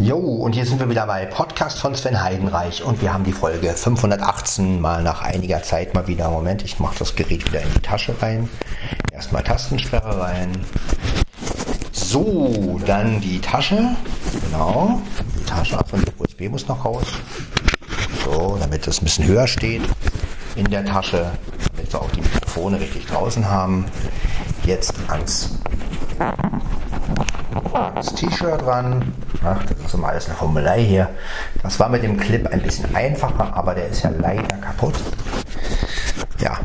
Jo, und hier sind wir wieder bei Podcast von Sven Heidenreich und wir haben die Folge 518 mal nach einiger Zeit mal wieder. Moment, ich mache das Gerät wieder in die Tasche rein. Erstmal Tastensperre rein. So, dann die Tasche. Genau, die Tasche von der USB muss noch raus. So, damit es ein bisschen höher steht in der Tasche, damit wir auch die Mikrofone richtig draußen haben. Jetzt ans das T-Shirt dran. Ach, das ist immer alles eine Formelei hier. Das war mit dem Clip ein bisschen einfacher, aber der ist ja leider kaputt. Ja,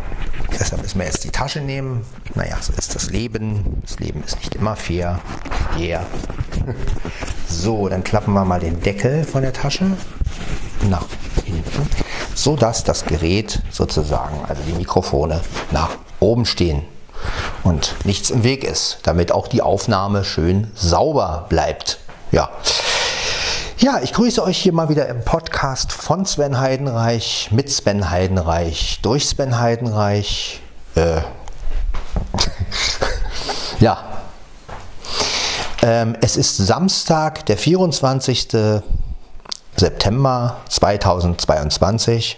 deshalb müssen wir jetzt die Tasche nehmen. Naja, so ist das Leben. Das Leben ist nicht immer fair. Yeah. So, dann klappen wir mal den Deckel von der Tasche nach hinten, so dass das Gerät sozusagen, also die Mikrofone, nach oben stehen und nichts im Weg ist, damit auch die Aufnahme schön sauber bleibt. Ja. Ja, ich grüße euch hier mal wieder im Podcast von Sven Heidenreich, mit Sven Heidenreich, durch Sven Heidenreich. Äh. ja. Ähm, es ist Samstag, der 24. September 2022.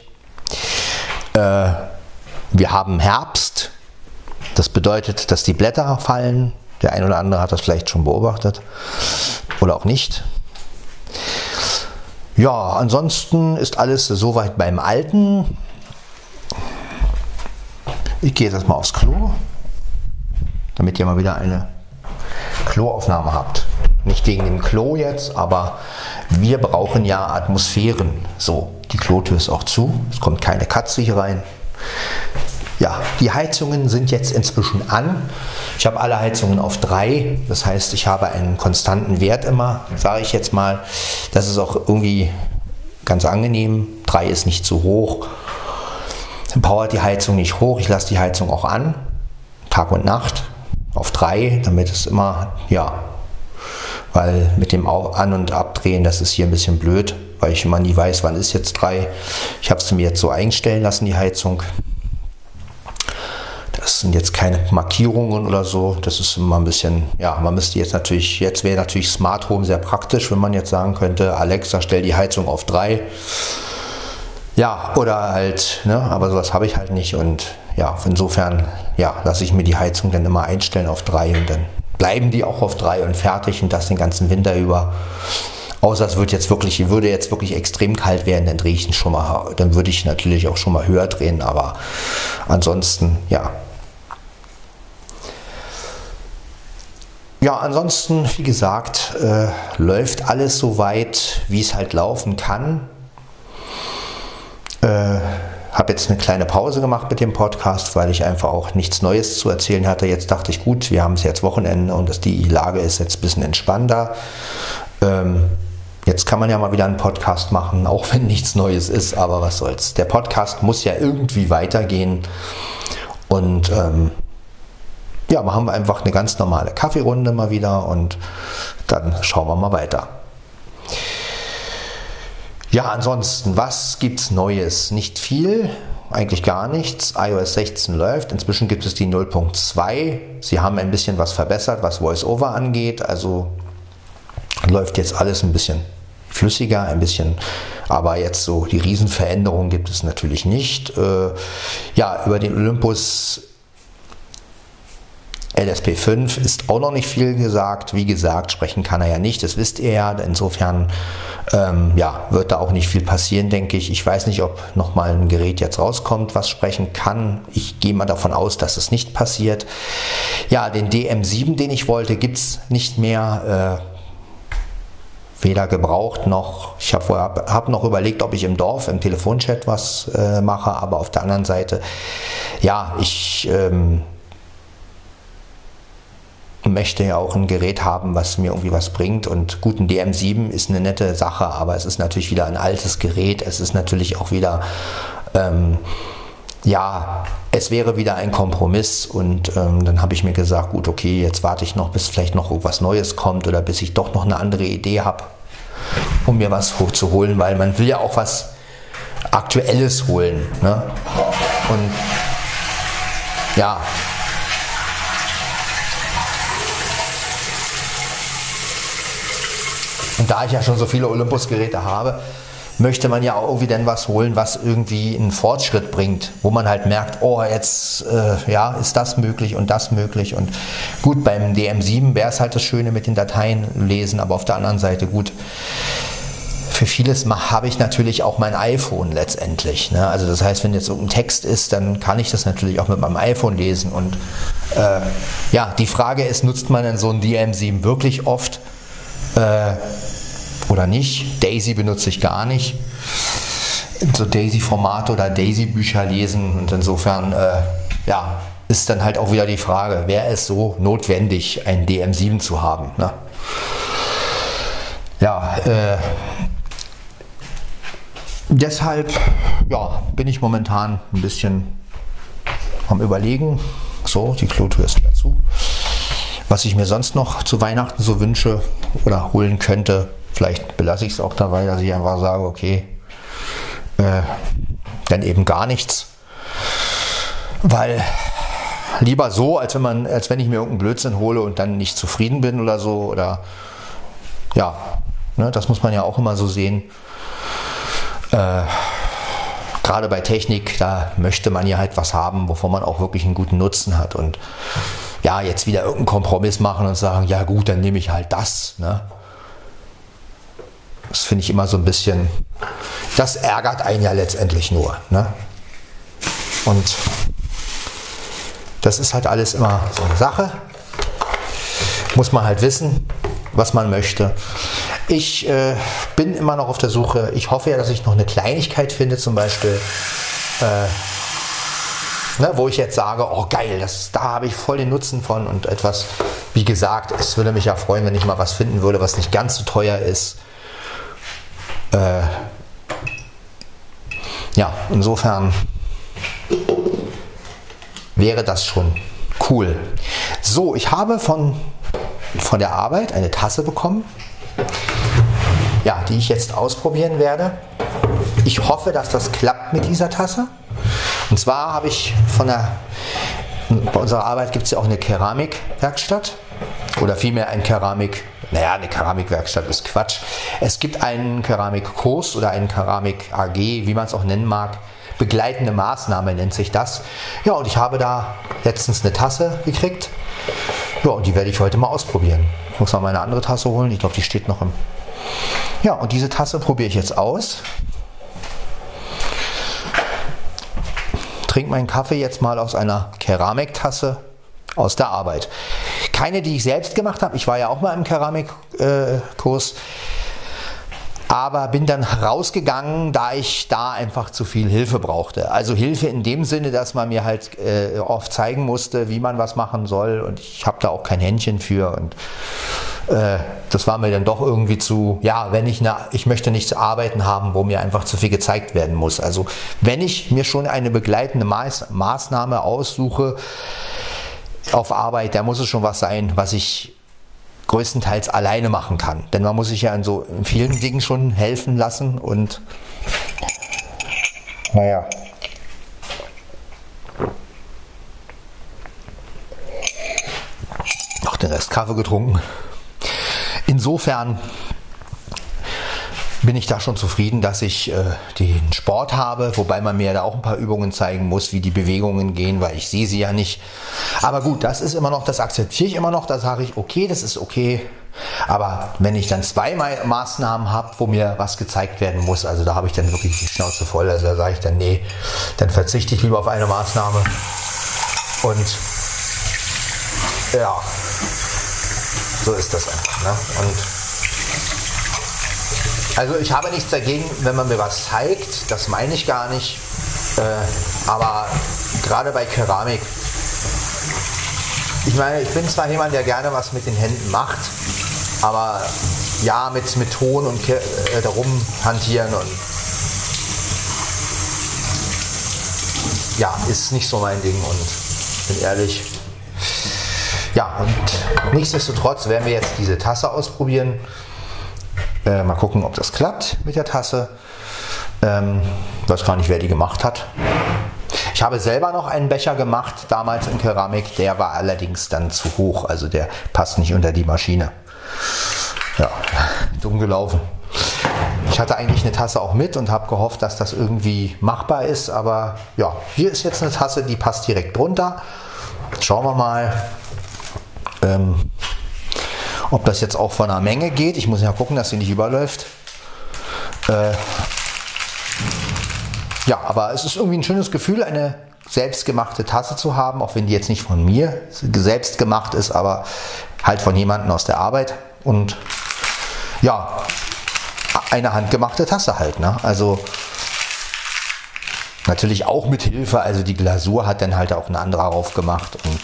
Äh, wir haben Herbst. Das bedeutet, dass die Blätter fallen. Der ein oder andere hat das vielleicht schon beobachtet oder auch nicht. Ja, ansonsten ist alles soweit beim Alten. Ich gehe jetzt erstmal aufs Klo, damit ihr mal wieder eine Kloaufnahme habt. Nicht wegen dem Klo jetzt, aber wir brauchen ja Atmosphären. So, die Klotür ist auch zu, es kommt keine Katze hier rein. Ja, die Heizungen sind jetzt inzwischen an. Ich habe alle Heizungen auf 3. Das heißt, ich habe einen konstanten Wert immer, sage ich jetzt mal. Das ist auch irgendwie ganz angenehm. 3 ist nicht zu hoch. Dann powert die Heizung nicht hoch. Ich lasse die Heizung auch an. Tag und Nacht auf 3, damit es immer, ja, weil mit dem An- und Abdrehen, das ist hier ein bisschen blöd, weil ich immer nie weiß, wann ist jetzt 3. Ich habe es mir jetzt so einstellen lassen, die Heizung. Das sind jetzt keine Markierungen oder so. Das ist immer ein bisschen, ja, man müsste jetzt natürlich, jetzt wäre natürlich Smart Home sehr praktisch, wenn man jetzt sagen könnte, Alexa, stell die Heizung auf 3. Ja, oder halt, ne, aber sowas habe ich halt nicht und ja, insofern, ja, lasse ich mir die Heizung dann immer einstellen auf 3 und dann bleiben die auch auf 3 und fertig und das den ganzen Winter über. Außer es wird jetzt wirklich, würde jetzt wirklich extrem kalt werden, dann drehe ich ihn schon mal, dann würde ich natürlich auch schon mal höher drehen, aber ansonsten, ja, Ja, ansonsten, wie gesagt, äh, läuft alles so weit, wie es halt laufen kann. Äh, habe jetzt eine kleine Pause gemacht mit dem Podcast, weil ich einfach auch nichts Neues zu erzählen hatte. Jetzt dachte ich, gut, wir haben es jetzt Wochenende und das, die Lage ist jetzt ein bisschen entspannter. Ähm, jetzt kann man ja mal wieder einen Podcast machen, auch wenn nichts Neues ist, aber was soll's. Der Podcast muss ja irgendwie weitergehen und ähm, ja, machen wir einfach eine ganz normale Kaffeerunde mal wieder und dann schauen wir mal weiter. Ja, ansonsten, was gibt's Neues? Nicht viel, eigentlich gar nichts. iOS 16 läuft. Inzwischen gibt es die 0.2. Sie haben ein bisschen was verbessert, was VoiceOver angeht. Also läuft jetzt alles ein bisschen flüssiger, ein bisschen, aber jetzt so die Riesenveränderung gibt es natürlich nicht. Äh, ja, über den Olympus LSP5 ist auch noch nicht viel gesagt. Wie gesagt, sprechen kann er ja nicht, das wisst ihr ja. Insofern ähm, ja, wird da auch nicht viel passieren, denke ich. Ich weiß nicht, ob nochmal ein Gerät jetzt rauskommt, was sprechen kann. Ich gehe mal davon aus, dass es nicht passiert. Ja, den DM7, den ich wollte, gibt es nicht mehr. Äh, weder gebraucht noch. Ich habe hab noch überlegt, ob ich im Dorf im Telefonchat was äh, mache, aber auf der anderen Seite, ja, ich ähm, möchte ja auch ein Gerät haben, was mir irgendwie was bringt. Und gut, ein DM7 ist eine nette Sache, aber es ist natürlich wieder ein altes Gerät. Es ist natürlich auch wieder, ähm, ja, es wäre wieder ein Kompromiss. Und ähm, dann habe ich mir gesagt, gut, okay, jetzt warte ich noch, bis vielleicht noch irgendwas Neues kommt oder bis ich doch noch eine andere Idee habe, um mir was hochzuholen, weil man will ja auch was Aktuelles holen. Ne? Und ja, Und da ich ja schon so viele Olympus-Geräte habe, möchte man ja auch irgendwie dann was holen, was irgendwie einen Fortschritt bringt, wo man halt merkt, oh, jetzt äh, ja, ist das möglich und das möglich. Und gut, beim DM7 wäre es halt das Schöne mit den Dateien lesen, aber auf der anderen Seite gut. Für vieles habe ich natürlich auch mein iPhone letztendlich. Ne? Also das heißt, wenn jetzt irgendein Text ist, dann kann ich das natürlich auch mit meinem iPhone lesen. Und äh, ja, die Frage ist, nutzt man denn so ein DM7 wirklich oft? Äh, oder nicht. Daisy benutze ich gar nicht. So Daisy-Formate oder Daisy-Bücher lesen und insofern, äh, ja, ist dann halt auch wieder die Frage, wäre es so notwendig, ein DM7 zu haben? Ne? Ja, äh, deshalb ja, bin ich momentan ein bisschen am Überlegen. So, die Klotür ist dazu. Was ich mir sonst noch zu Weihnachten so wünsche oder holen könnte, Vielleicht belasse ich es auch dabei, dass ich einfach sage, okay, äh, dann eben gar nichts. Weil lieber so, als wenn man, als wenn ich mir irgendeinen Blödsinn hole und dann nicht zufrieden bin oder so. Oder ja, ne, das muss man ja auch immer so sehen. Äh, Gerade bei Technik, da möchte man ja halt was haben, wovon man auch wirklich einen guten Nutzen hat. Und ja, jetzt wieder irgendeinen Kompromiss machen und sagen, ja gut, dann nehme ich halt das. Ne? Das finde ich immer so ein bisschen, das ärgert einen ja letztendlich nur. Ne? Und das ist halt alles immer so eine Sache. Muss man halt wissen, was man möchte. Ich äh, bin immer noch auf der Suche. Ich hoffe ja, dass ich noch eine Kleinigkeit finde, zum Beispiel, äh, ne, wo ich jetzt sage, oh geil, das, da habe ich voll den Nutzen von und etwas, wie gesagt, es würde mich ja freuen, wenn ich mal was finden würde, was nicht ganz so teuer ist äh, ja, insofern wäre das schon cool. So, ich habe von, von der Arbeit eine Tasse bekommen, ja, die ich jetzt ausprobieren werde. Ich hoffe, dass das klappt mit dieser Tasse. Und zwar habe ich von der, bei unserer Arbeit gibt es ja auch eine Keramikwerkstatt oder vielmehr ein Keramik naja, eine Keramikwerkstatt ist Quatsch. Es gibt einen Keramikkurs oder einen Keramik AG, wie man es auch nennen mag. Begleitende Maßnahme nennt sich das. Ja, und ich habe da letztens eine Tasse gekriegt. Ja, und die werde ich heute mal ausprobieren. Ich muss mal meine andere Tasse holen. Ich glaube, die steht noch im. Ja, und diese Tasse probiere ich jetzt aus. Trink meinen Kaffee jetzt mal aus einer Keramiktasse aus der Arbeit. Keine, die ich selbst gemacht habe. Ich war ja auch mal im Keramikkurs. Äh, aber bin dann rausgegangen, da ich da einfach zu viel Hilfe brauchte. Also Hilfe in dem Sinne, dass man mir halt äh, oft zeigen musste, wie man was machen soll und ich habe da auch kein Händchen für und äh, das war mir dann doch irgendwie zu, ja, wenn ich eine, ich möchte nichts arbeiten haben, wo mir einfach zu viel gezeigt werden muss. Also wenn ich mir schon eine begleitende Maß, Maßnahme aussuche, auf Arbeit, da muss es schon was sein, was ich größtenteils alleine machen kann. Denn man muss sich ja in so vielen Dingen schon helfen lassen und naja. Noch den Rest Kaffee getrunken. Insofern bin ich da schon zufrieden, dass ich äh, den Sport habe, wobei man mir da auch ein paar Übungen zeigen muss, wie die Bewegungen gehen, weil ich sehe sie ja nicht. Aber gut, das ist immer noch, das akzeptiere ich immer noch, da sage ich, okay, das ist okay. Aber wenn ich dann zwei Maßnahmen habe, wo mir was gezeigt werden muss, also da habe ich dann wirklich die Schnauze voll, also da sage ich dann, nee, dann verzichte ich lieber auf eine Maßnahme. Und ja, so ist das einfach. Ne? Und also ich habe nichts dagegen, wenn man mir was zeigt, das meine ich gar nicht. Äh, aber gerade bei Keramik, ich meine, ich bin zwar jemand, der gerne was mit den Händen macht, aber ja, mit, mit Ton und äh, darum hantieren und ja, ist nicht so mein Ding und bin ehrlich. Ja, und nichtsdestotrotz werden wir jetzt diese Tasse ausprobieren. Äh, mal gucken, ob das klappt mit der Tasse. Ähm, weiß gar nicht, wer die gemacht hat. Ich habe selber noch einen Becher gemacht, damals in Keramik. Der war allerdings dann zu hoch, also der passt nicht unter die Maschine. Ja, dumm gelaufen. Ich hatte eigentlich eine Tasse auch mit und habe gehofft, dass das irgendwie machbar ist. Aber ja, hier ist jetzt eine Tasse, die passt direkt drunter. Schauen wir mal, ähm, ob das jetzt auch von der Menge geht. Ich muss ja gucken, dass sie nicht überläuft. Äh, ja, aber es ist irgendwie ein schönes Gefühl, eine selbstgemachte Tasse zu haben, auch wenn die jetzt nicht von mir selbst gemacht ist, aber halt von jemandem aus der Arbeit. Und ja, eine handgemachte Tasse halt. Ne? Also natürlich auch mit Hilfe, also die Glasur hat dann halt auch ein anderer aufgemacht und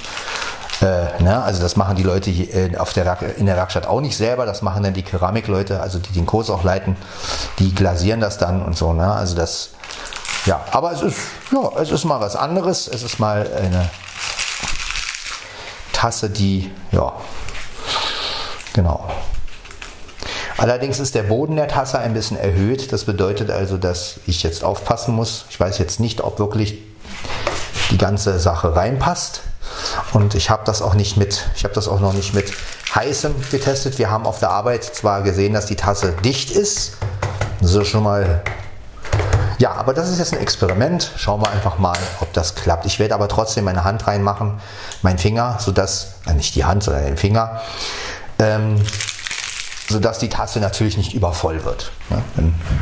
äh, ne, also das machen die Leute hier äh, auf der in der Werkstatt auch nicht selber, das machen dann die Keramikleute, also die den Kurs auch leiten, die glasieren das dann und so. Ne? Also das, ja, aber es ist, ja, es ist mal was anderes. Es ist mal eine Tasse, die, ja, genau. Allerdings ist der Boden der Tasse ein bisschen erhöht. Das bedeutet also, dass ich jetzt aufpassen muss. Ich weiß jetzt nicht, ob wirklich die ganze Sache reinpasst. Und ich habe das auch nicht mit, ich habe das auch noch nicht mit heißem getestet. Wir haben auf der Arbeit zwar gesehen, dass die Tasse dicht ist. Ist schon mal ja, aber das ist jetzt ein Experiment. Schauen wir einfach mal, ob das klappt. Ich werde aber trotzdem meine Hand reinmachen, meinen Finger, sodass, äh, nicht die Hand, sondern den Finger, ähm, sodass die Tasse natürlich nicht übervoll wird.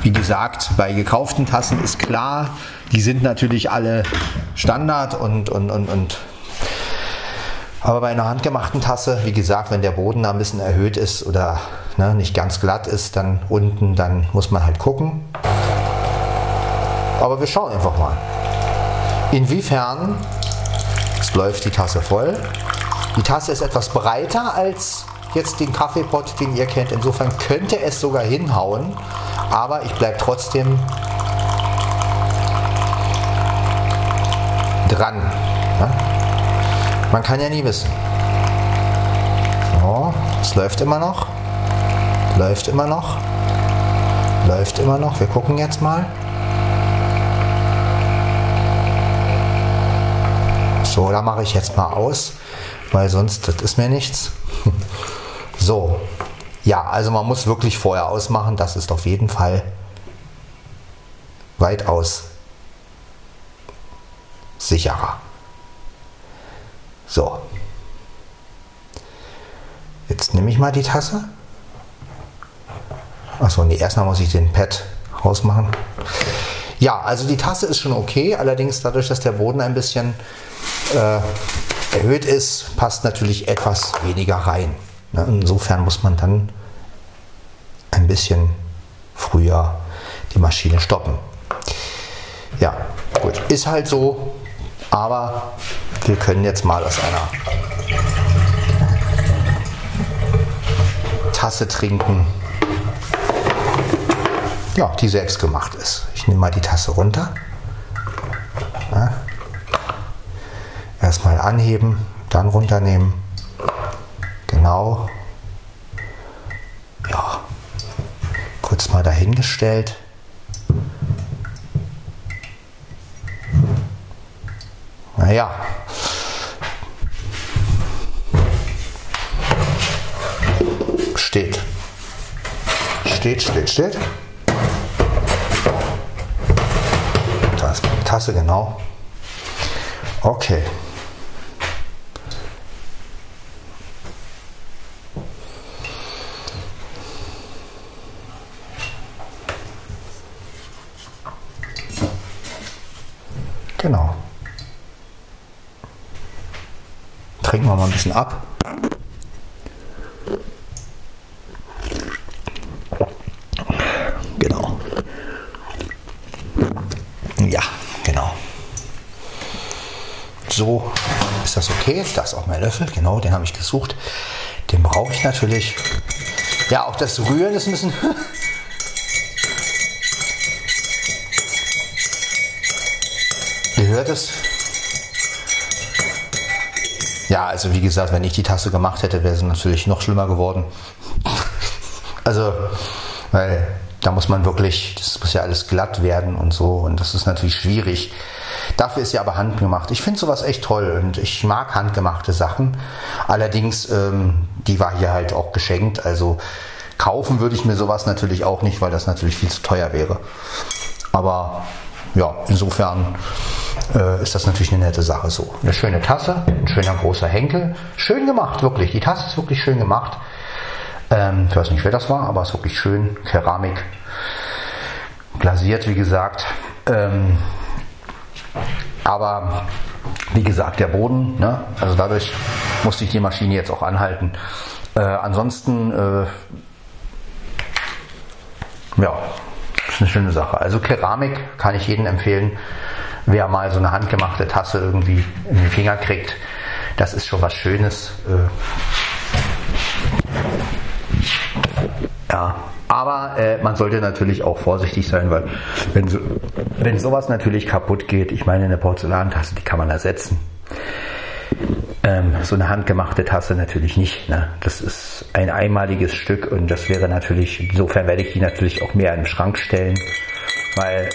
Wie gesagt, bei gekauften Tassen ist klar, die sind natürlich alle Standard und, und, und, und aber bei einer handgemachten Tasse, wie gesagt, wenn der Boden da ein bisschen erhöht ist oder ne, nicht ganz glatt ist, dann unten, dann muss man halt gucken. Aber wir schauen einfach mal. Inwiefern jetzt läuft die Tasse voll. Die Tasse ist etwas breiter als jetzt den Kaffeepot, den ihr kennt. Insofern könnte es sogar hinhauen. Aber ich bleibe trotzdem dran. Man kann ja nie wissen. So, es läuft immer noch. Läuft immer noch. Läuft immer noch. Wir gucken jetzt mal. So, da mache ich jetzt mal aus, weil sonst das ist mir nichts. So, ja, also man muss wirklich vorher ausmachen. Das ist auf jeden Fall weitaus sicherer. So. Jetzt nehme ich mal die Tasse. Achso, nee, erstmal muss ich den Pad rausmachen. Ja, also die Tasse ist schon okay, allerdings dadurch, dass der Boden ein bisschen äh, erhöht ist, passt natürlich etwas weniger rein. Ne? Insofern muss man dann ein bisschen früher die Maschine stoppen. Ja, gut, ist halt so, aber wir können jetzt mal aus einer Tasse trinken, ja, die selbst gemacht ist. Ich nehme mal die Tasse runter. Ja. Erstmal anheben, dann runternehmen. Genau. Ja, kurz mal dahingestellt. Naja. Steht. Steht, steht, steht. Da ist meine Tasse, genau. Okay. Genau. Trinken wir mal ein bisschen ab. Genau. Ja, genau. So ist das okay. Das ist auch mein Löffel. Genau, den habe ich gesucht. Den brauche ich natürlich. Ja, auch das Rühren ist ein bisschen hört es. Ja, also wie gesagt, wenn ich die Tasse gemacht hätte, wäre es natürlich noch schlimmer geworden. Also, weil da muss man wirklich, das muss ja alles glatt werden und so und das ist natürlich schwierig. Dafür ist ja aber handgemacht. Ich finde sowas echt toll und ich mag handgemachte Sachen. Allerdings, ähm, die war hier halt auch geschenkt, also Kaufen würde ich mir sowas natürlich auch nicht, weil das natürlich viel zu teuer wäre. Aber ja, insofern äh, ist das natürlich eine nette Sache so. Eine schöne Tasse, ein schöner großer Henkel. Schön gemacht, wirklich. Die Tasse ist wirklich schön gemacht. Ähm, ich weiß nicht, wer das war, aber es ist wirklich schön. Keramik. Glasiert, wie gesagt. Ähm, aber wie gesagt, der Boden, ne? also dadurch musste ich die Maschine jetzt auch anhalten. Äh, ansonsten, äh, ja, ist eine schöne Sache. Also Keramik kann ich jedem empfehlen, wer mal so eine handgemachte Tasse irgendwie in den Finger kriegt. Das ist schon was Schönes. Äh, ja, aber äh, man sollte natürlich auch vorsichtig sein, weil wenn, so, wenn sowas natürlich kaputt geht, ich meine, eine Porzellantasse, die kann man ersetzen. Ähm, so eine handgemachte Tasse natürlich nicht. Ne? Das ist ein einmaliges Stück und das wäre natürlich, insofern werde ich die natürlich auch mehr im Schrank stellen, weil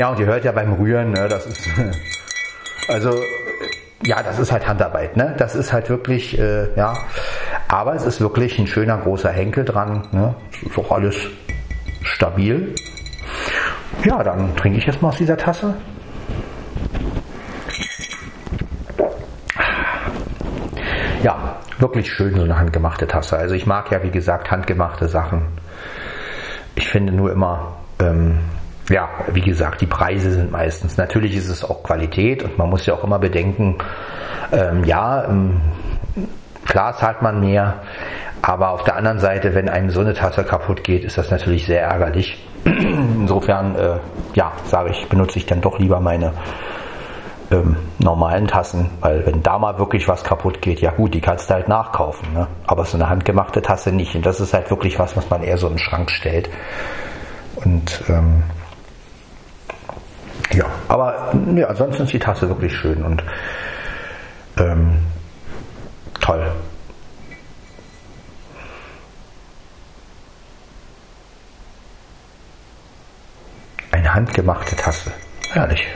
ja, und ihr hört ja beim Rühren, ne, das ist also ja, das ist halt Handarbeit, ne? Das ist halt wirklich, äh, ja. Aber es ist wirklich ein schöner großer Henkel dran, ne? Ist auch alles stabil. Ja, dann trinke ich jetzt mal aus dieser Tasse. Ja, wirklich schön so eine handgemachte Tasse. Also ich mag ja, wie gesagt, handgemachte Sachen. Ich finde nur immer, ähm, ja, wie gesagt, die Preise sind meistens. Natürlich ist es auch Qualität und man muss ja auch immer bedenken, ähm, ja, ähm, klar zahlt man mehr, aber auf der anderen Seite, wenn einem so eine Tasse kaputt geht, ist das natürlich sehr ärgerlich. Insofern, äh, ja, sage ich, benutze ich dann doch lieber meine ähm, normalen Tassen, weil wenn da mal wirklich was kaputt geht, ja gut, die kannst du halt nachkaufen. Ne? Aber so eine handgemachte Tasse nicht. Und das ist halt wirklich was, was man eher so den Schrank stellt. Und ähm, ja, aber ja, ansonsten ist die Tasse wirklich schön und ähm, toll. Eine handgemachte Tasse. Herrlich.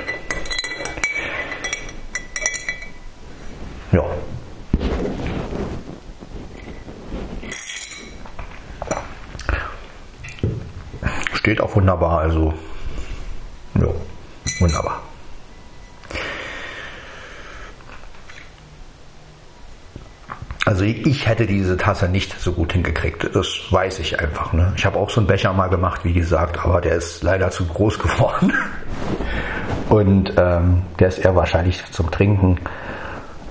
Ja. Steht auch wunderbar, also wunderbar. Also ich hätte diese Tasse nicht so gut hingekriegt. Das weiß ich einfach. Ne? Ich habe auch so einen Becher mal gemacht, wie gesagt, aber der ist leider zu groß geworden. Und ähm, der ist eher wahrscheinlich zum Trinken.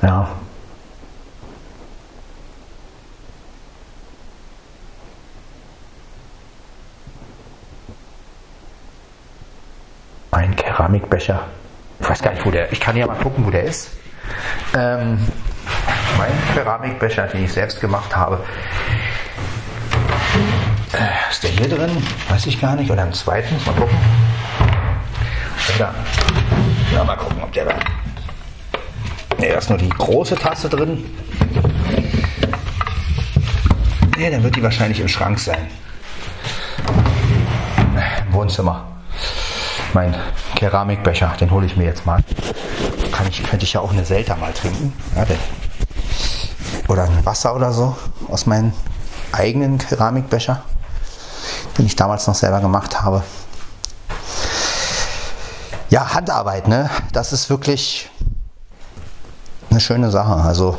Ja. Ein Keramikbecher. Ich weiß gar nicht, wo der. Ich kann ja mal gucken, wo der ist. Ähm, mein Keramikbecher, den ich selbst gemacht habe. Äh, ist der hier drin? Weiß ich gar nicht. Oder im zweiten? Mal gucken. Oder, ja, mal gucken, ob der da. Ne, da ist nur die große Tasse drin. Ne, dann wird die wahrscheinlich im Schrank sein. Im Wohnzimmer. Mein Keramikbecher, den hole ich mir jetzt mal. Kann ich, könnte ich ja auch eine Selta mal trinken. Ja, oder ein Wasser oder so aus meinem eigenen Keramikbecher, den ich damals noch selber gemacht habe. Ja, Handarbeit, ne? Das ist wirklich eine schöne Sache. Also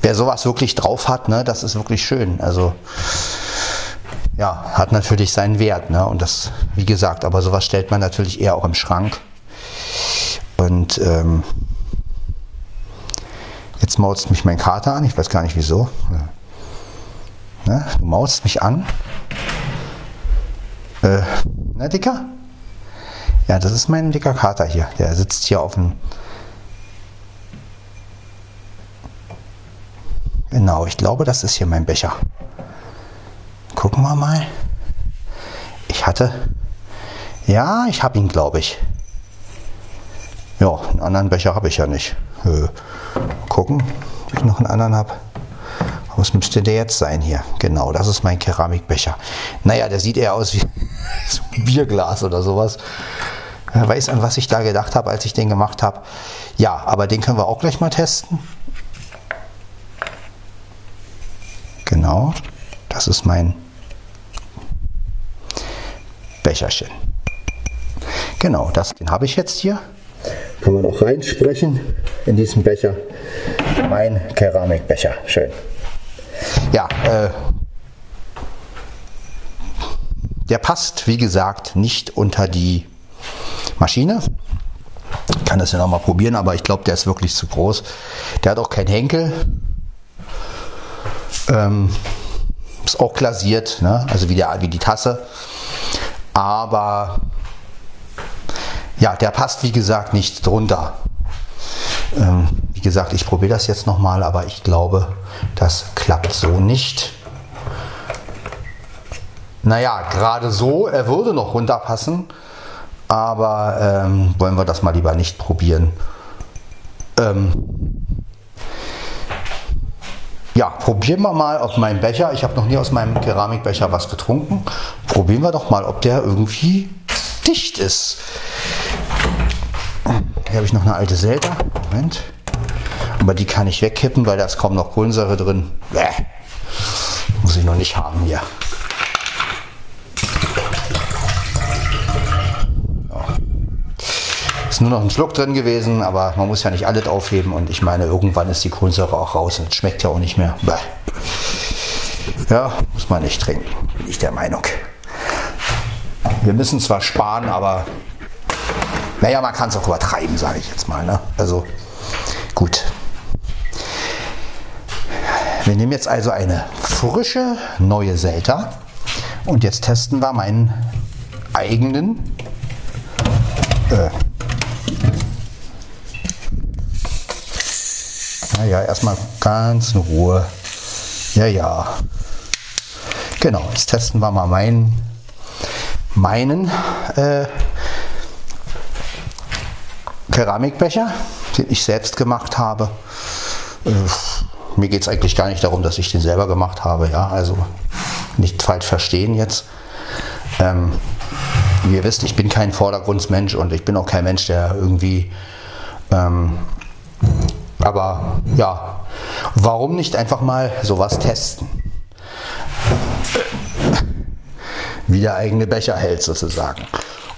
wer sowas wirklich drauf hat, ne, das ist wirklich schön. Also ja, hat natürlich seinen Wert, ne? Und das, wie gesagt, aber sowas stellt man natürlich eher auch im Schrank. Und ähm, Jetzt maust mich mein Kater an, ich weiß gar nicht wieso. Ne? Du maust mich an. Äh, na, Dicker? Ja, das ist mein dicker Kater hier. Der sitzt hier auf dem. Genau, ich glaube, das ist hier mein Becher. Gucken wir mal. Ich hatte. Ja, ich habe ihn, glaube ich. Ja, einen anderen Becher habe ich ja nicht. Äh, gucken, ob ich noch einen anderen habe. Was müsste der jetzt sein hier? Genau, das ist mein Keramikbecher. Naja, der sieht eher aus wie so ein Bierglas oder sowas. Wer weiß, an was ich da gedacht habe, als ich den gemacht habe. Ja, aber den können wir auch gleich mal testen. Genau. Genau, das ist mein Becherchen. Genau, das, den habe ich jetzt hier. Kann man auch reinsprechen in diesen Becher. Mein Keramikbecher. Schön. Ja, äh, der passt, wie gesagt, nicht unter die Maschine. Ich kann das ja nochmal probieren, aber ich glaube, der ist wirklich zu groß. Der hat auch keinen Henkel. Ähm, ist auch glasiert, ne? also wie, der, wie die Tasse. Aber ja, der passt wie gesagt nicht drunter. Ähm, wie gesagt, ich probiere das jetzt nochmal, aber ich glaube, das klappt so nicht. Naja, gerade so, er würde noch runterpassen, aber ähm, wollen wir das mal lieber nicht probieren. Ähm, ja, probieren wir mal, ob mein Becher, ich habe noch nie aus meinem Keramikbecher was getrunken, probieren wir doch mal, ob der irgendwie dicht ist. Hier habe ich noch eine alte Selter. Moment. Aber die kann ich wegkippen, weil da ist kaum noch Kohlensäure drin. Bäh. Muss ich noch nicht haben hier. Ist nur noch ein Schluck drin gewesen, aber man muss ja nicht alles aufheben und ich meine, irgendwann ist die Kohlensäure auch raus und schmeckt ja auch nicht mehr. Bäh. Ja, muss man nicht trinken, bin ich der Meinung. Wir müssen zwar sparen, aber naja, man kann es auch übertreiben, sage ich jetzt mal. Ne? Also gut. Wir nehmen jetzt also eine frische neue Selta und jetzt testen wir meinen eigenen äh, naja, erstmal ganz in Ruhe. Ja, ja. Genau, jetzt testen wir mal meinen meinen äh, Keramikbecher, den ich selbst gemacht habe. Äh, mir geht es eigentlich gar nicht darum, dass ich den selber gemacht habe. Ja, also nicht falsch verstehen jetzt. Ähm, wie ihr wisst, ich bin kein Vordergrundsmensch und ich bin auch kein Mensch, der irgendwie. Ähm, aber ja, warum nicht einfach mal sowas testen? wie der eigene Becher hält sozusagen.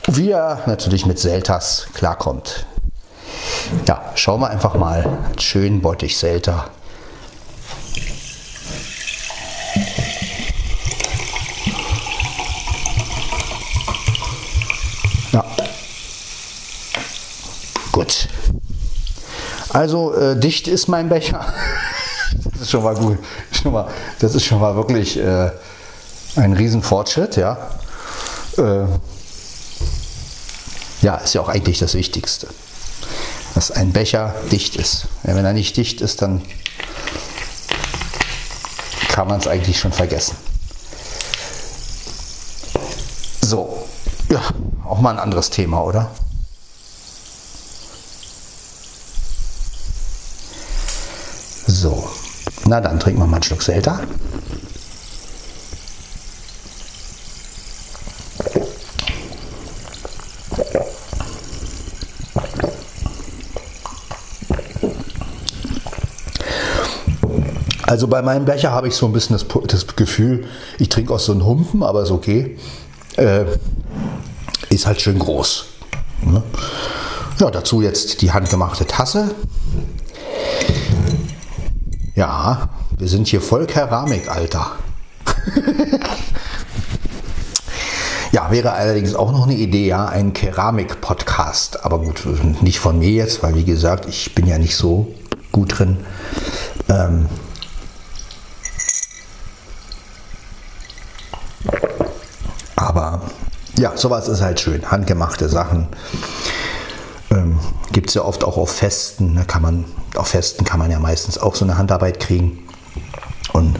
Wie er natürlich mit Seltas klarkommt. Ja, schauen wir einfach mal. Schön Bottich Selta. Ja. Gut. Also äh, dicht ist mein Becher. das ist schon mal gut. Schon mal, das ist schon mal wirklich äh, ein Riesenfortschritt, ja. Äh, ja, ist ja auch eigentlich das Wichtigste, dass ein Becher dicht ist. Ja, wenn er nicht dicht ist, dann kann man es eigentlich schon vergessen. So, ja, auch mal ein anderes Thema, oder? So, na dann trinken wir mal einen Schluck Selta. Also bei meinem Becher habe ich so ein bisschen das, das Gefühl, ich trinke aus so einem Humpen, aber ist okay. Äh, ist halt schön groß. Ne? Ja, dazu jetzt die handgemachte Tasse. Ja, wir sind hier voll Keramik, Alter. ja, wäre allerdings auch noch eine Idee, ja, ein Keramik-Podcast. Aber gut, nicht von mir jetzt, weil wie gesagt, ich bin ja nicht so gut drin. Ähm, Aber ja, sowas ist halt schön. Handgemachte Sachen. Ähm, Gibt es ja oft auch auf Festen. Ne, kann man, auf Festen kann man ja meistens auch so eine Handarbeit kriegen. Und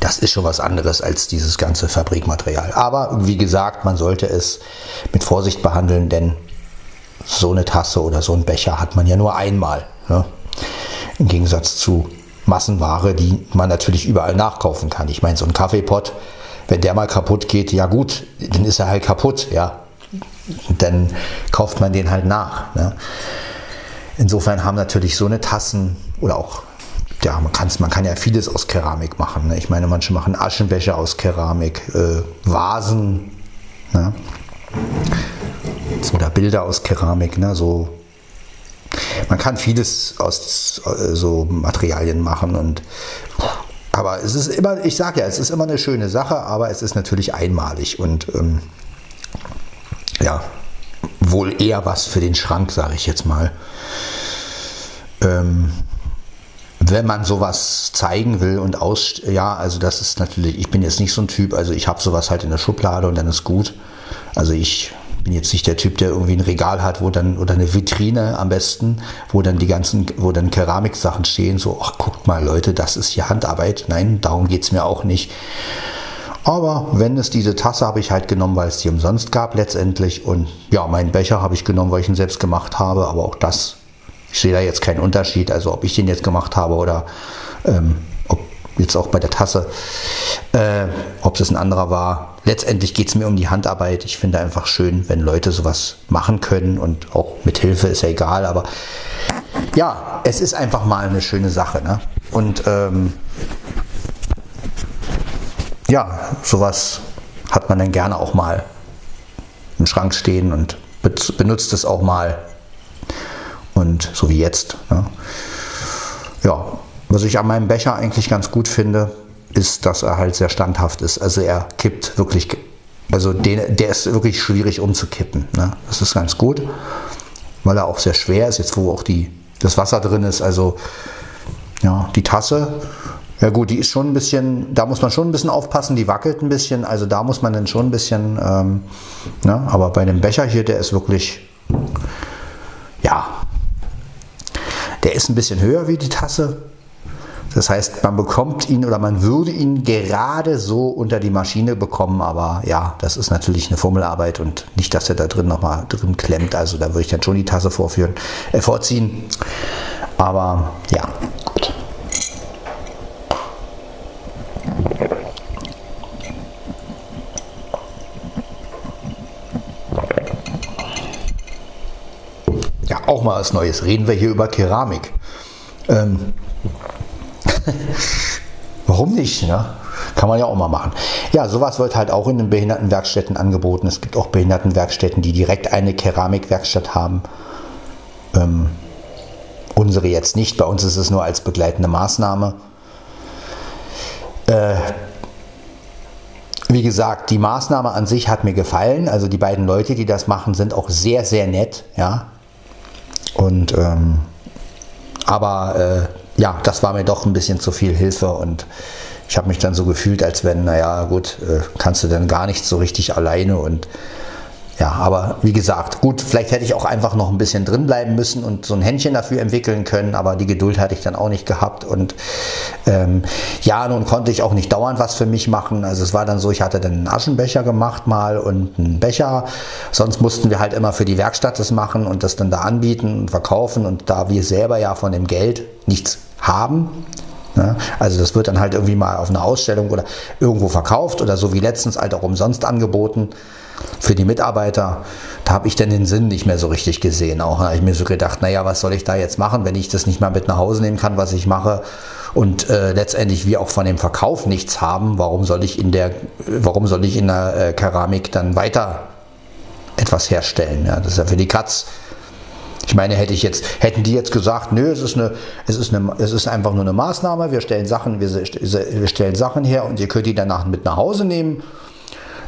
das ist schon was anderes als dieses ganze Fabrikmaterial. Aber wie gesagt, man sollte es mit Vorsicht behandeln, denn so eine Tasse oder so ein Becher hat man ja nur einmal. Ne? Im Gegensatz zu Massenware, die man natürlich überall nachkaufen kann. Ich meine, so ein Kaffeepot, wenn der mal kaputt geht, ja gut, dann ist er halt kaputt, ja. Dann kauft man den halt nach. Ne? Insofern haben natürlich so eine Tassen oder auch ja, man, kann's, man kann ja vieles aus Keramik machen. Ne? Ich meine, manche machen Aschenbecher aus Keramik, äh, Vasen ne? oder Bilder aus Keramik. Ne? So, man kann vieles aus äh, so Materialien machen und aber es ist immer, ich sage ja, es ist immer eine schöne Sache, aber es ist natürlich einmalig und ähm, ja, wohl eher was für den Schrank, sage ich jetzt mal. Ähm, wenn man sowas zeigen will und aus, ja, also das ist natürlich, ich bin jetzt nicht so ein Typ, also ich habe sowas halt in der Schublade und dann ist gut. Also ich bin jetzt nicht der Typ, der irgendwie ein Regal hat, wo dann, oder eine Vitrine am besten, wo dann die ganzen, wo dann Keramiksachen stehen, so, ach, guckt mal Leute, das ist hier Handarbeit. Nein, darum geht es mir auch nicht. Aber wenn es diese Tasse habe ich halt genommen, weil es die umsonst gab letztendlich. Und ja, meinen Becher habe ich genommen, weil ich ihn selbst gemacht habe. Aber auch das, ich sehe da jetzt keinen Unterschied. Also ob ich den jetzt gemacht habe oder ähm, ob jetzt auch bei der Tasse, äh, ob es ein anderer war. Letztendlich geht es mir um die Handarbeit. Ich finde einfach schön, wenn Leute sowas machen können und auch mit Hilfe ist ja egal. Aber ja, es ist einfach mal eine schöne Sache. Ne? Und ähm, ja, sowas hat man dann gerne auch mal im Schrank stehen und benutzt es auch mal. Und so wie jetzt. Ne? Ja, was ich an meinem Becher eigentlich ganz gut finde, ist, dass er halt sehr standhaft ist. Also er kippt wirklich, also den, der ist wirklich schwierig umzukippen. Ne? Das ist ganz gut, weil er auch sehr schwer ist, jetzt wo auch die, das Wasser drin ist. Also ja, die Tasse ja gut, die ist schon ein bisschen, da muss man schon ein bisschen aufpassen, die wackelt ein bisschen, also da muss man dann schon ein bisschen, ähm, ne? aber bei dem Becher hier, der ist wirklich, ja, der ist ein bisschen höher wie die Tasse. Das heißt, man bekommt ihn oder man würde ihn gerade so unter die Maschine bekommen, aber ja, das ist natürlich eine Formelarbeit und nicht, dass er da drin nochmal drin klemmt. Also da würde ich dann schon die Tasse vorführen, äh, vorziehen. Aber ja, auch mal was Neues. Reden wir hier über Keramik. Ähm, warum nicht? Ne? Kann man ja auch mal machen. Ja, sowas wird halt auch in den Behindertenwerkstätten angeboten. Es gibt auch Behindertenwerkstätten, die direkt eine Keramikwerkstatt haben. Ähm, unsere jetzt nicht. Bei uns ist es nur als begleitende Maßnahme. Äh, wie gesagt, die Maßnahme an sich hat mir gefallen. Also die beiden Leute, die das machen, sind auch sehr, sehr nett. Ja, und ähm, aber äh, ja, das war mir doch ein bisschen zu viel Hilfe und ich habe mich dann so gefühlt, als wenn, naja, gut, äh, kannst du dann gar nicht so richtig alleine und ja, aber wie gesagt, gut, vielleicht hätte ich auch einfach noch ein bisschen drin bleiben müssen und so ein Händchen dafür entwickeln können, aber die Geduld hatte ich dann auch nicht gehabt. Und ähm, ja, nun konnte ich auch nicht dauernd was für mich machen. Also es war dann so, ich hatte dann einen Aschenbecher gemacht mal und einen Becher. Sonst mussten wir halt immer für die Werkstatt das machen und das dann da anbieten und verkaufen. Und da wir selber ja von dem Geld nichts haben, ne, also das wird dann halt irgendwie mal auf einer Ausstellung oder irgendwo verkauft oder so wie letztens halt auch umsonst angeboten für die Mitarbeiter, da habe ich dann den Sinn nicht mehr so richtig gesehen. Auch habe ich mir so gedacht, naja, was soll ich da jetzt machen, wenn ich das nicht mal mit nach Hause nehmen kann, was ich mache und äh, letztendlich wir auch von dem Verkauf nichts haben, warum soll ich in der, warum soll ich in der äh, Keramik dann weiter etwas herstellen? Ja, das ist ja für die Katz. Ich meine, hätte ich jetzt, hätten die jetzt gesagt, nö, es ist eine, es ist eine, es ist einfach nur eine Maßnahme, wir stellen Sachen, wir, wir stellen Sachen her und ihr könnt die danach mit nach Hause nehmen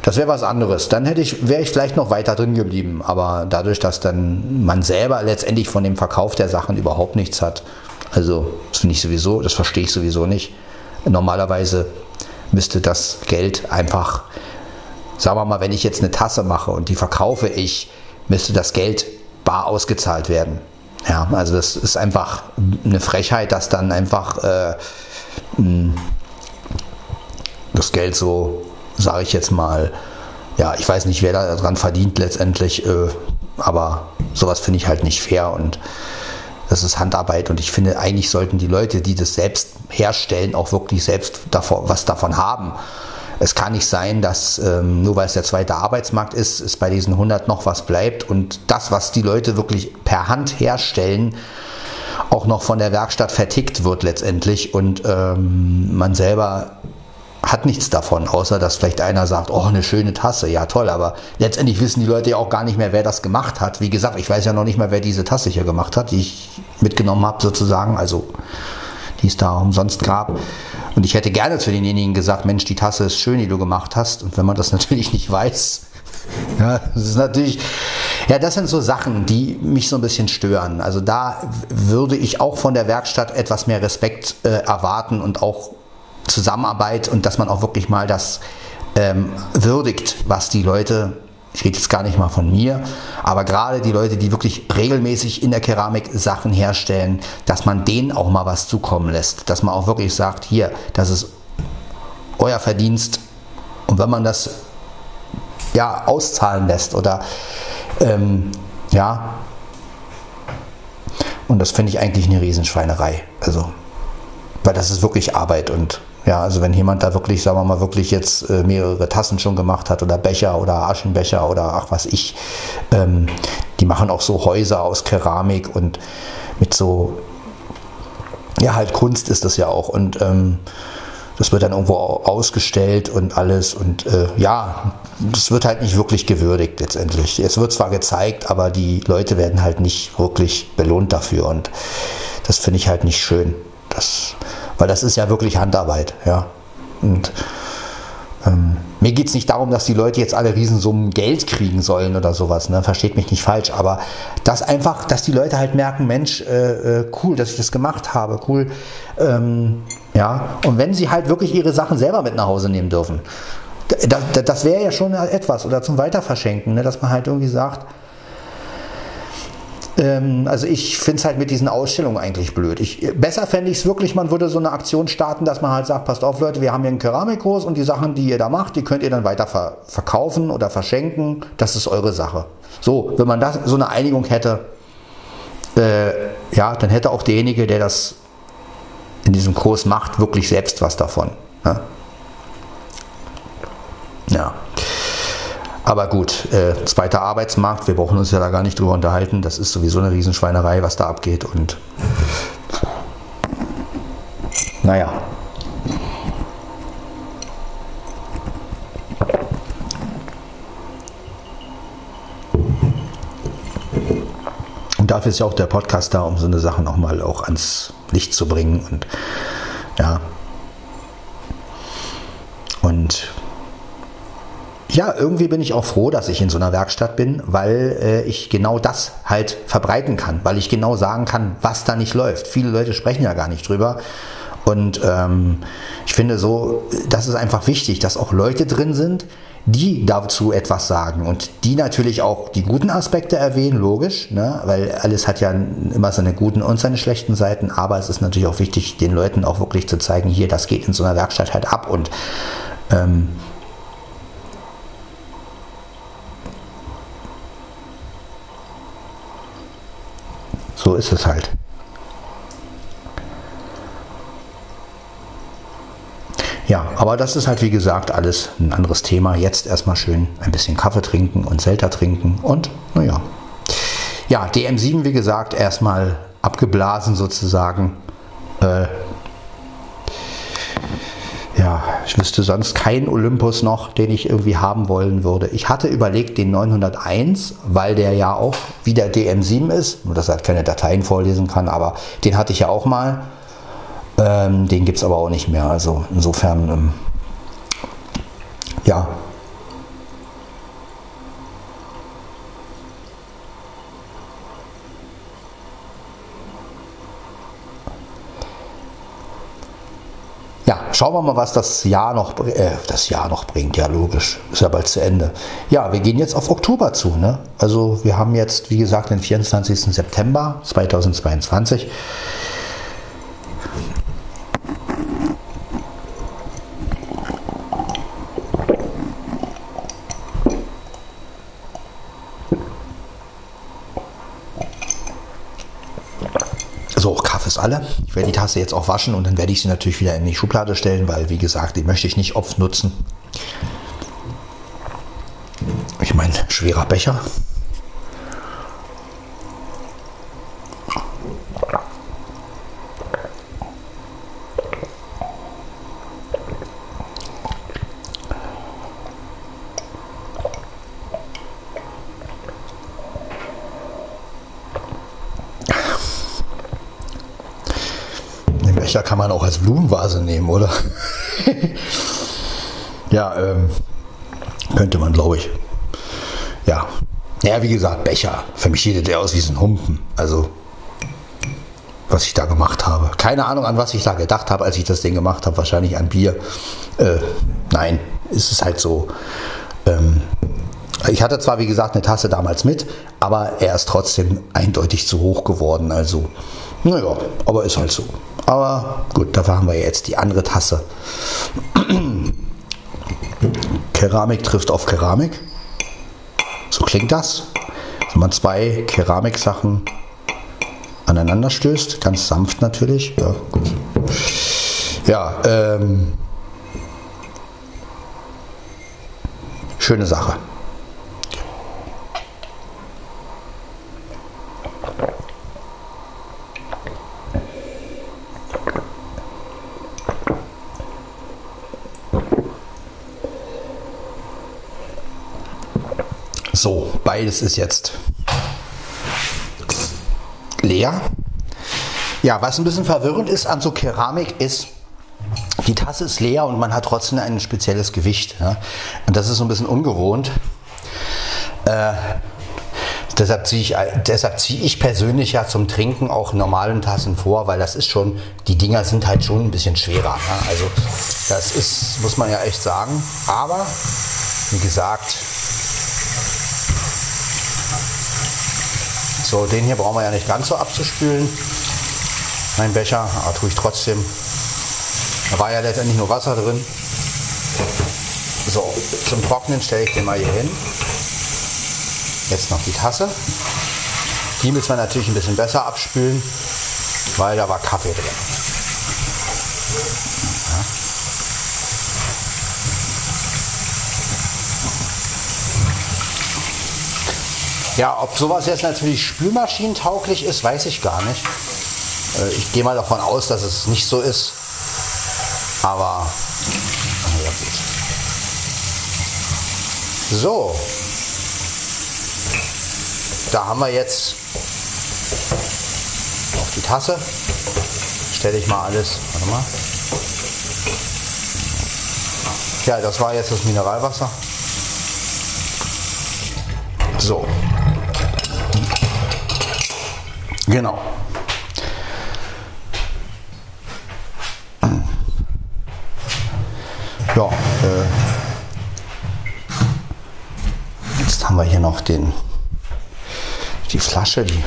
das wäre was anderes. Dann hätte ich, wäre ich vielleicht noch weiter drin geblieben. Aber dadurch, dass dann man selber letztendlich von dem Verkauf der Sachen überhaupt nichts hat, also das finde ich sowieso, das verstehe ich sowieso nicht. Normalerweise müsste das Geld einfach, sagen wir mal, wenn ich jetzt eine Tasse mache und die verkaufe ich, müsste das Geld bar ausgezahlt werden. Ja, also das ist einfach eine Frechheit, dass dann einfach äh, das Geld so sage ich jetzt mal, ja, ich weiß nicht, wer da dran verdient letztendlich, äh, aber sowas finde ich halt nicht fair und das ist Handarbeit und ich finde, eigentlich sollten die Leute, die das selbst herstellen, auch wirklich selbst davon, was davon haben. Es kann nicht sein, dass ähm, nur weil es der zweite Arbeitsmarkt ist, es bei diesen 100 noch was bleibt und das, was die Leute wirklich per Hand herstellen, auch noch von der Werkstatt vertickt wird letztendlich und ähm, man selber hat nichts davon, außer dass vielleicht einer sagt, oh, eine schöne Tasse, ja toll, aber letztendlich wissen die Leute ja auch gar nicht mehr, wer das gemacht hat. Wie gesagt, ich weiß ja noch nicht mal, wer diese Tasse hier gemacht hat, die ich mitgenommen habe sozusagen, also die es da umsonst gab. Und ich hätte gerne zu denjenigen gesagt, Mensch, die Tasse ist schön, die du gemacht hast. Und wenn man das natürlich nicht weiß, ja, das ist natürlich, ja, das sind so Sachen, die mich so ein bisschen stören. Also da würde ich auch von der Werkstatt etwas mehr Respekt äh, erwarten und auch Zusammenarbeit und dass man auch wirklich mal das ähm, würdigt, was die Leute, ich rede jetzt gar nicht mal von mir, aber gerade die Leute, die wirklich regelmäßig in der Keramik Sachen herstellen, dass man denen auch mal was zukommen lässt, dass man auch wirklich sagt, hier, das ist euer Verdienst. Und wenn man das ja auszahlen lässt oder ähm, ja, und das finde ich eigentlich eine Riesenschweinerei. Also, weil das ist wirklich Arbeit und ja, also wenn jemand da wirklich, sagen wir mal, wirklich jetzt äh, mehrere Tassen schon gemacht hat oder Becher oder Aschenbecher oder ach was ich, ähm, die machen auch so Häuser aus Keramik und mit so, ja, halt Kunst ist das ja auch und ähm, das wird dann irgendwo ausgestellt und alles und äh, ja, das wird halt nicht wirklich gewürdigt letztendlich. Es wird zwar gezeigt, aber die Leute werden halt nicht wirklich belohnt dafür und das finde ich halt nicht schön. Das, weil das ist ja wirklich Handarbeit, ja. Und ähm, mir geht es nicht darum, dass die Leute jetzt alle Riesensummen Geld kriegen sollen oder sowas, ne? versteht mich nicht falsch, aber dass einfach, dass die Leute halt merken, Mensch, äh, äh, cool, dass ich das gemacht habe, cool, ähm, ja, und wenn sie halt wirklich ihre Sachen selber mit nach Hause nehmen dürfen, das, das wäre ja schon etwas, oder zum Weiterverschenken, ne? dass man halt irgendwie sagt, ähm, also ich finde es halt mit diesen Ausstellungen eigentlich blöd. Ich, besser fände ich es wirklich, man würde so eine Aktion starten, dass man halt sagt, passt auf Leute, wir haben hier einen Keramikkurs und die Sachen, die ihr da macht, die könnt ihr dann weiter ver verkaufen oder verschenken. Das ist eure Sache. So, wenn man das, so eine Einigung hätte, äh, ja, dann hätte auch derjenige, der das in diesem Kurs macht, wirklich selbst was davon. Ne? Ja. Aber gut, äh, zweiter Arbeitsmarkt, wir brauchen uns ja da gar nicht drüber unterhalten. Das ist sowieso eine Riesenschweinerei, was da abgeht. Und naja. Und dafür ist ja auch der Podcast da, um so eine Sache nochmal auch ans Licht zu bringen. Und ja. Und ja, irgendwie bin ich auch froh, dass ich in so einer Werkstatt bin, weil äh, ich genau das halt verbreiten kann, weil ich genau sagen kann, was da nicht läuft. Viele Leute sprechen ja gar nicht drüber. Und ähm, ich finde so, das ist einfach wichtig, dass auch Leute drin sind, die dazu etwas sagen und die natürlich auch die guten Aspekte erwähnen, logisch, ne? weil alles hat ja immer seine guten und seine schlechten Seiten, aber es ist natürlich auch wichtig, den Leuten auch wirklich zu zeigen, hier, das geht in so einer Werkstatt halt ab und ähm, So ist es halt. Ja, aber das ist halt wie gesagt alles ein anderes Thema. Jetzt erstmal schön ein bisschen Kaffee trinken und Selter trinken und naja. Ja, DM7 wie gesagt erstmal abgeblasen sozusagen. Äh, ich wüsste sonst keinen Olympus noch, den ich irgendwie haben wollen würde. Ich hatte überlegt den 901, weil der ja auch wieder DM7 ist, nur dass er halt keine Dateien vorlesen kann, aber den hatte ich ja auch mal. Ähm, den gibt es aber auch nicht mehr. Also insofern, ähm, ja, Ja, schauen wir mal, was das Jahr noch, äh, das Jahr noch bringt. Ja, logisch. Ist ja bald zu Ende. Ja, wir gehen jetzt auf Oktober zu. Ne? Also wir haben jetzt, wie gesagt, den 24. September 2022. alle. Ich werde die Tasse jetzt auch waschen und dann werde ich sie natürlich wieder in die Schublade stellen, weil wie gesagt, die möchte ich nicht oft nutzen. Ich meine, schwerer Becher. Becher kann man auch als Blumenvase nehmen, oder? ja, ähm, könnte man, glaube ich. Ja. Ja, wie gesagt, Becher. Für mich sieht der aus wie so ein Humpen. Also, was ich da gemacht habe. Keine Ahnung, an was ich da gedacht habe, als ich das Ding gemacht habe. Wahrscheinlich an Bier. Äh, nein, ist es halt so. Ähm, ich hatte zwar, wie gesagt, eine Tasse damals mit, aber er ist trotzdem eindeutig zu hoch geworden. Also, naja, aber ist halt so. Aber gut, dafür haben wir jetzt die andere Tasse. Keramik trifft auf Keramik. So klingt das. Wenn man zwei Keramiksachen aneinander stößt, ganz sanft natürlich. Ja. Ja, ähm, schöne Sache. So, beides ist jetzt leer. Ja, was ein bisschen verwirrend ist an so Keramik ist, die Tasse ist leer und man hat trotzdem ein spezielles Gewicht. Ja? Und das ist so ein bisschen ungewohnt. Äh, deshalb ziehe ich, deshalb ziehe ich persönlich ja zum Trinken auch normalen Tassen vor, weil das ist schon, die Dinger sind halt schon ein bisschen schwerer. Ja? Also das ist, muss man ja echt sagen. Aber wie gesagt, So, den hier brauchen wir ja nicht ganz so abzuspülen. Mein Becher, aber tue ich trotzdem. Da war ja letztendlich nur Wasser drin. So, zum Trocknen stelle ich den mal hier hin. Jetzt noch die Tasse. Die müssen wir natürlich ein bisschen besser abspülen, weil da war Kaffee drin. Ja, ob sowas jetzt natürlich spülmaschinentauglich ist, weiß ich gar nicht. Äh, ich gehe mal davon aus, dass es nicht so ist. Aber, ja gut. So. Da haben wir jetzt auf die Tasse. Stelle ich mal alles. Warte mal. Ja, das war jetzt das Mineralwasser. So. Genau. Ja, äh, jetzt haben wir hier noch den, die Flasche, die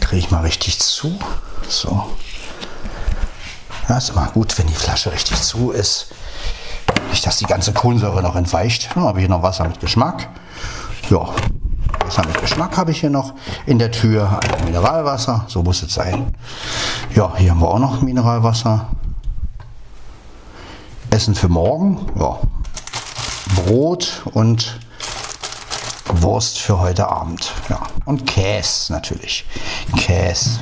drehe ich mal richtig zu. So. Ja, ist immer gut, wenn die Flasche richtig zu ist. Nicht, dass die ganze Kohlensäure noch entweicht. Dann habe ich hier noch Wasser mit Geschmack. Ja, Wasser mit Geschmack habe ich hier noch in der Tür. Ein Mineralwasser, so muss es sein. Ja, hier haben wir auch noch Mineralwasser. Essen für morgen. Ja. Brot und Wurst für heute Abend. Ja. Und Käse natürlich. Käse.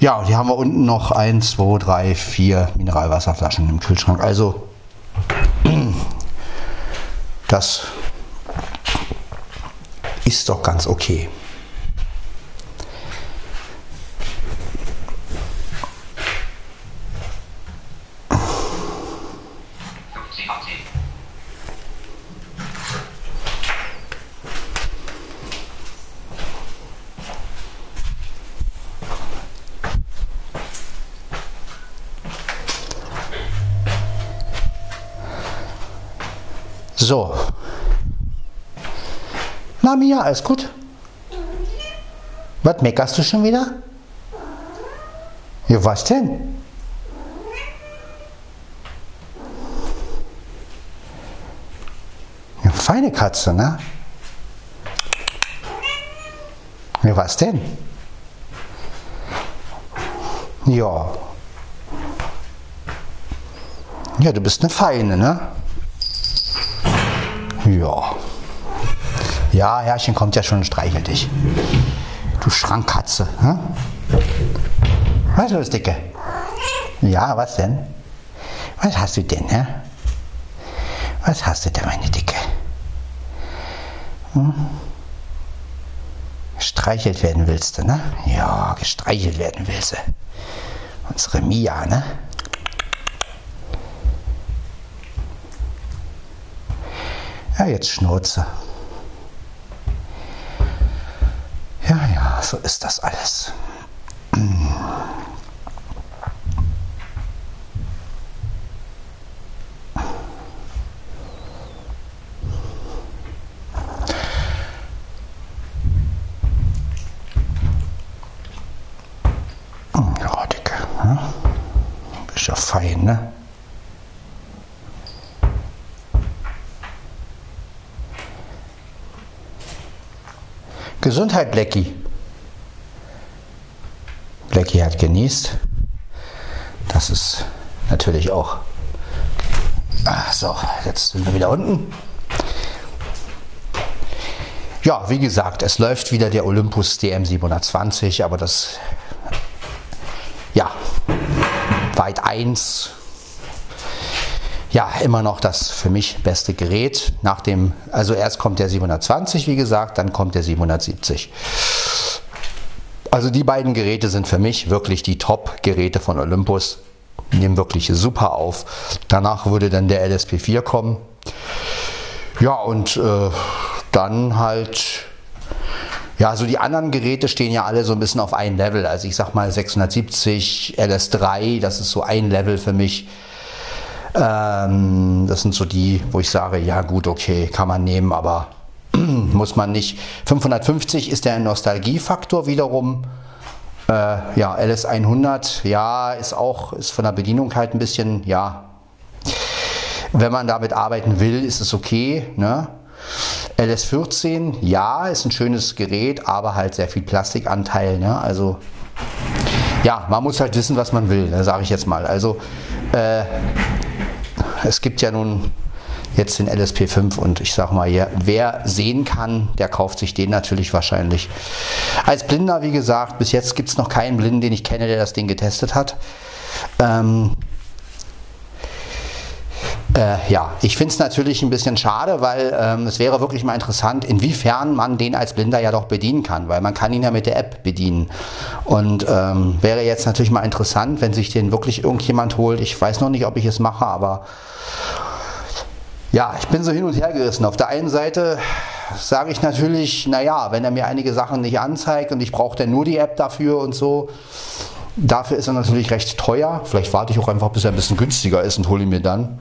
Ja, und hier haben wir unten noch 1, 2, 3, 4 Mineralwasserflaschen im Kühlschrank. Also das ist doch ganz okay. So. Na Mia, alles gut? Was meckerst du schon wieder? Ja, was denn? Ja, feine Katze, ne? Ja, was denn? Ja. Ja, du bist eine Feine, ne? Ja. Ja, Herrchen kommt ja schon und streichelt dich. Du Schrankkatze. Hm? Was ist Dicke? Ja, was denn? Was hast du denn, hä? Was hast du denn, meine Dicke? Hm? Gestreichelt werden willst du, ne? Ja, gestreichelt werden willst du. Unsere Mia, ne? Ja, jetzt Schnurze. Ja, ja, so ist das alles. Ja, Dicke. Ne? Bist ja fein, ne? Gesundheit, Blackie. Blackie hat genießt. Das ist natürlich auch. Ach so, jetzt sind wir wieder unten. Ja, wie gesagt, es läuft wieder der Olympus DM720, aber das, ja, weit 1, ja, immer noch das für mich beste Gerät. Nach dem, also erst kommt der 720, wie gesagt, dann kommt der 770. Also die beiden Geräte sind für mich wirklich die Top-Geräte von Olympus. Nehmen wirklich super auf. Danach würde dann der LSP4 kommen. Ja, und äh, dann halt, ja, so die anderen Geräte stehen ja alle so ein bisschen auf ein Level. Also ich sag mal 670, LS3, das ist so ein Level für mich. Ähm, das sind so die, wo ich sage, ja gut, okay, kann man nehmen, aber muss man nicht. 550 ist der Nostalgiefaktor wiederum. Äh, ja, LS100, ja, ist auch, ist von der Bedienung halt ein bisschen, ja, wenn man damit arbeiten will, ist es okay. Ne? LS14, ja, ist ein schönes Gerät, aber halt sehr viel Plastikanteil. Ne? Also, ja, man muss halt wissen, was man will, ne, sage ich jetzt mal. Also, äh, es gibt ja nun jetzt den LSP5 und ich sag mal, ja, wer sehen kann, der kauft sich den natürlich wahrscheinlich. Als Blinder, wie gesagt, bis jetzt gibt es noch keinen Blinden, den ich kenne, der das Ding getestet hat. Ähm, äh, ja, ich finde es natürlich ein bisschen schade, weil ähm, es wäre wirklich mal interessant, inwiefern man den als Blinder ja doch bedienen kann, weil man kann ihn ja mit der App bedienen. Und ähm, wäre jetzt natürlich mal interessant, wenn sich den wirklich irgendjemand holt. Ich weiß noch nicht, ob ich es mache, aber ja, ich bin so hin und her gerissen. Auf der einen Seite sage ich natürlich, naja, wenn er mir einige Sachen nicht anzeigt und ich brauche dann nur die App dafür und so, dafür ist er natürlich recht teuer. Vielleicht warte ich auch einfach, bis er ein bisschen günstiger ist und hole ihn mir dann.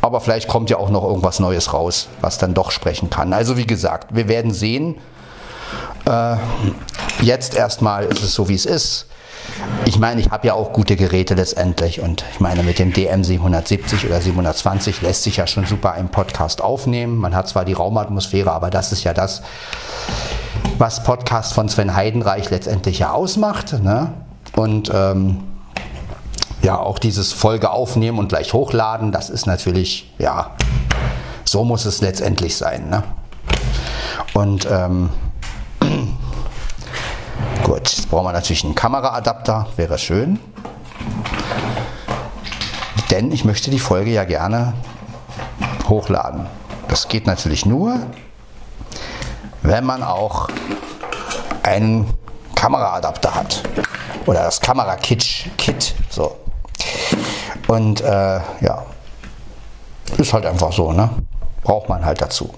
Aber vielleicht kommt ja auch noch irgendwas Neues raus, was dann doch sprechen kann. Also wie gesagt, wir werden sehen. Äh, jetzt erstmal ist es so, wie es ist. Ich meine, ich habe ja auch gute Geräte letztendlich und ich meine, mit dem DM 770 oder 720 lässt sich ja schon super ein Podcast aufnehmen. Man hat zwar die Raumatmosphäre, aber das ist ja das, was Podcast von Sven Heidenreich letztendlich ja ausmacht. Ne? Und ähm, ja, auch dieses Folge aufnehmen und gleich hochladen, das ist natürlich, ja, so muss es letztendlich sein. Ne? Und ähm, gut, jetzt brauchen wir natürlich einen Kameraadapter, wäre schön. Denn ich möchte die Folge ja gerne hochladen. Das geht natürlich nur, wenn man auch einen Kameraadapter hat. Oder das Kamerakit. So. Und äh, ja, ist halt einfach so, ne? Braucht man halt dazu.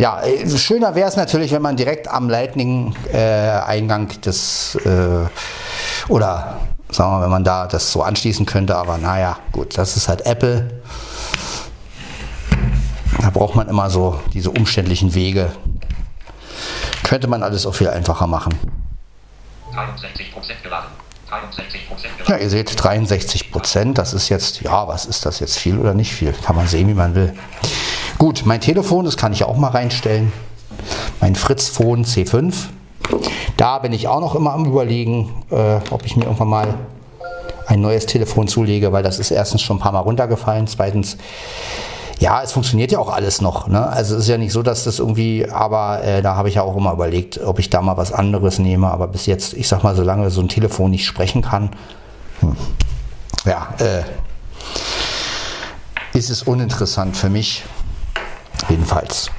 Ja, äh, schöner wäre es natürlich, wenn man direkt am Lightning-Eingang äh, des äh, oder sagen wir mal, wenn man da das so anschließen könnte, aber naja, gut, das ist halt Apple. Da braucht man immer so diese umständlichen Wege. Könnte man alles auch viel einfacher machen. 63% geladen. Ja, ihr seht 63 Prozent. Das ist jetzt, ja, was ist das jetzt viel oder nicht viel? Kann man sehen, wie man will. Gut, mein Telefon, das kann ich auch mal reinstellen. Mein Fritz-Phone C5. Da bin ich auch noch immer am Überlegen, äh, ob ich mir irgendwann mal ein neues Telefon zulege, weil das ist erstens schon ein paar Mal runtergefallen. Zweitens ja, es funktioniert ja auch alles noch. Ne? Also es ist ja nicht so, dass das irgendwie, aber äh, da habe ich ja auch immer überlegt, ob ich da mal was anderes nehme. Aber bis jetzt, ich sag mal, solange so ein Telefon nicht sprechen kann, hm, ja, äh, ist es uninteressant für mich. Jedenfalls.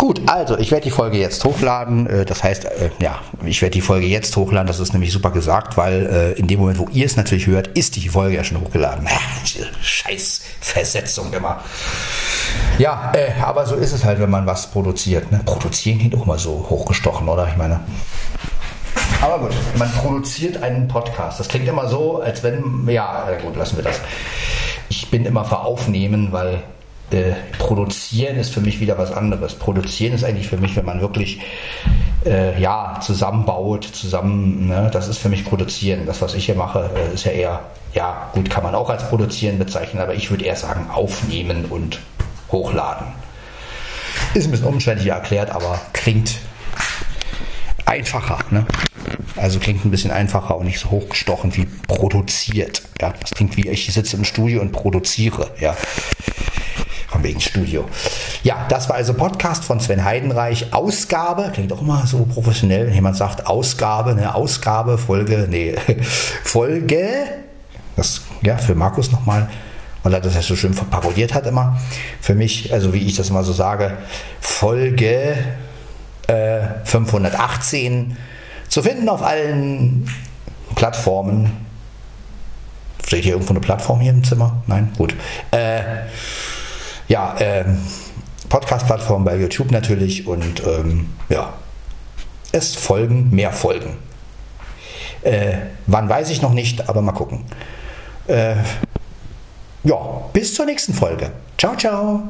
Gut, also ich werde die Folge jetzt hochladen. Äh, das heißt, äh, ja, ich werde die Folge jetzt hochladen. Das ist nämlich super gesagt, weil äh, in dem Moment, wo ihr es natürlich hört, ist die Folge ja schon hochgeladen. Scheiß Versetzung immer. Ja, aber so ist es halt, wenn man was produziert. Ne? Produzieren klingt auch immer so hochgestochen, oder? Ich meine. Aber gut, man produziert einen Podcast. Das klingt immer so, als wenn, ja, gut, lassen wir das. Ich bin immer für Aufnehmen, weil äh, produzieren ist für mich wieder was anderes. Produzieren ist eigentlich für mich, wenn man wirklich äh, ja, zusammenbaut, zusammen, ne, das ist für mich produzieren. Das, was ich hier mache, äh, ist ja eher, ja, gut, kann man auch als produzieren bezeichnen, aber ich würde eher sagen, aufnehmen und hochladen. Ist ein bisschen umständlicher erklärt, aber klingt einfacher. Ne? Also klingt ein bisschen einfacher und nicht so hochgestochen wie produziert. Ja? Das klingt wie ich sitze im Studio und produziere. Ja? Von wegen Studio. Ja, das war also Podcast von Sven Heidenreich. Ausgabe, klingt auch immer so professionell, wenn jemand sagt Ausgabe, ne, Ausgabe, Folge, nee, Folge, das, ja, für Markus nochmal, weil er das ja so schön parodiert hat immer. Für mich, also wie ich das immer so sage, Folge äh, 518 zu finden auf allen Plattformen. Steht hier irgendwo eine Plattform hier im Zimmer? Nein? Gut. Äh, ja, ähm, Podcast-Plattform bei YouTube natürlich und ähm, ja, es folgen mehr Folgen. Äh, wann weiß ich noch nicht, aber mal gucken. Äh, ja, bis zur nächsten Folge. Ciao, ciao.